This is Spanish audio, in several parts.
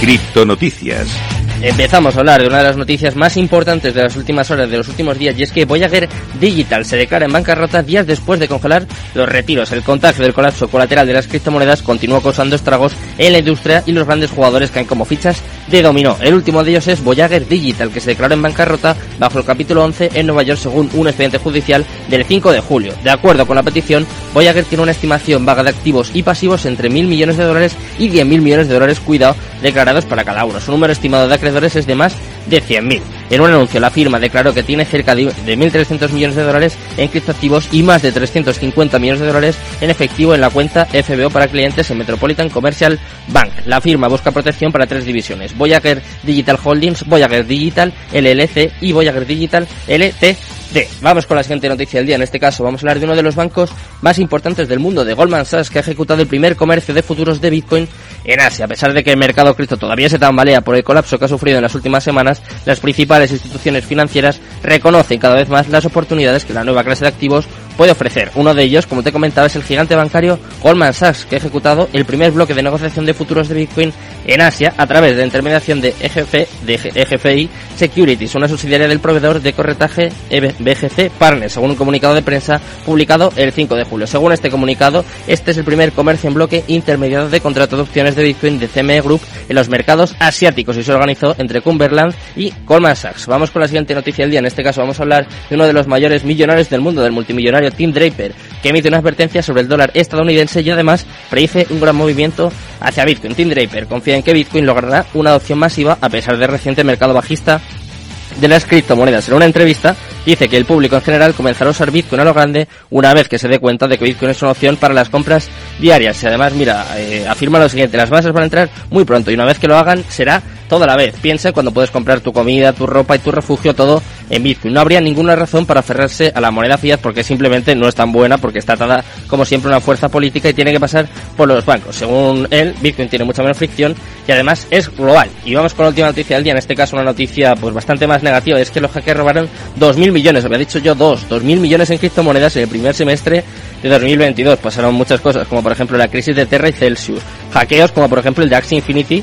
Criptonoticias. Empezamos a hablar de una de las noticias más importantes de las últimas horas, de los últimos días, y es que Voyager Digital se declara en bancarrota días después de congelar los retiros. El contagio del colapso colateral de las criptomonedas continuó causando estragos en la industria y los grandes jugadores caen como fichas de dominó. El último de ellos es Voyager Digital, que se declaró en bancarrota bajo el capítulo 11 en Nueva York según un expediente judicial del 5 de julio. De acuerdo con la petición, Voyager tiene una estimación vaga de activos y pasivos entre mil millones de dólares y 10.000 millones de dólares, cuidado, declarados para cada uno. Su número estimado de acreedores es de más de 100.000. En un anuncio, la firma declaró que tiene cerca de 1.300 millones de dólares en criptoactivos y más de 350 millones de dólares en efectivo en la cuenta FBO para clientes en Metropolitan Commercial Bank. La firma busca protección para tres divisiones, Voyager Digital Holdings, Voyager Digital LLC y Voyager Digital LTC. Vamos con la siguiente noticia del día. En este caso vamos a hablar de uno de los bancos más importantes del mundo, de Goldman Sachs, que ha ejecutado el primer comercio de futuros de Bitcoin en Asia. A pesar de que el mercado cripto todavía se tambalea por el colapso que ha sufrido en las últimas semanas, las principales instituciones financieras reconocen cada vez más las oportunidades que la nueva clase de activos puede ofrecer. Uno de ellos, como te comentaba, es el gigante bancario Goldman Sachs, que ha ejecutado el primer bloque de negociación de futuros de Bitcoin en Asia a través de la intermediación de, EGF, de EGFI Securities, una subsidiaria del proveedor de corretaje BGC Partners, según un comunicado de prensa publicado el 5 de julio. Según este comunicado, este es el primer comercio en bloque intermediado de contrato de opciones de Bitcoin de CME Group en los mercados asiáticos y se organizó entre Cumberland y Goldman Sachs. Vamos con la siguiente noticia del día. En este caso vamos a hablar de uno de los mayores millonarios del mundo, del multimillonario Tim Draper, que emite una advertencia sobre el dólar estadounidense y además predice un gran movimiento hacia Bitcoin. Tim Draper confía en que Bitcoin logrará una adopción masiva a pesar del reciente mercado bajista de las criptomonedas. En una entrevista dice que el público en general comenzará a usar Bitcoin a lo grande una vez que se dé cuenta de que Bitcoin es una opción para las compras diarias. Y además, mira, eh, afirma lo siguiente, las bases van a entrar muy pronto y una vez que lo hagan será toda la vez. Piensa cuando puedes comprar tu comida, tu ropa y tu refugio todo en Bitcoin. No habría ninguna razón para aferrarse a la moneda fiat porque simplemente no es tan buena porque está atada como siempre una fuerza política y tiene que pasar por los bancos. Según él, Bitcoin tiene mucha menos fricción y además es global. Y vamos con la última noticia del día, en este caso una noticia pues bastante más negativa, es que los hackers robaron 2.000 millones, había dicho yo dos, 2.000 millones en criptomonedas en el primer semestre de 2022. Pasaron muchas cosas, como por ejemplo la crisis de Terra y Celsius, hackeos como por ejemplo el de Infinity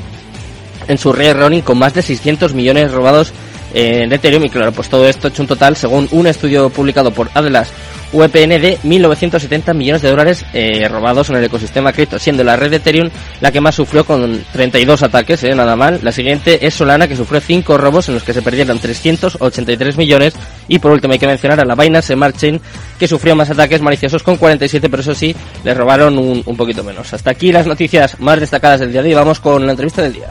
en su red running con más de 600 millones robados en Ethereum y claro, pues todo esto hecho un total, según un estudio publicado por Atlas VPN de 1.970 millones de dólares eh, robados en el ecosistema cripto, siendo la red de Ethereum la que más sufrió con 32 ataques, eh, nada mal. La siguiente es Solana, que sufrió 5 robos en los que se perdieron 383 millones. Y por último hay que mencionar a la Binance Smart Chain, que sufrió más ataques maliciosos con 47, pero eso sí, le robaron un, un poquito menos. Hasta aquí las noticias más destacadas del día de hoy. Vamos con la entrevista del día.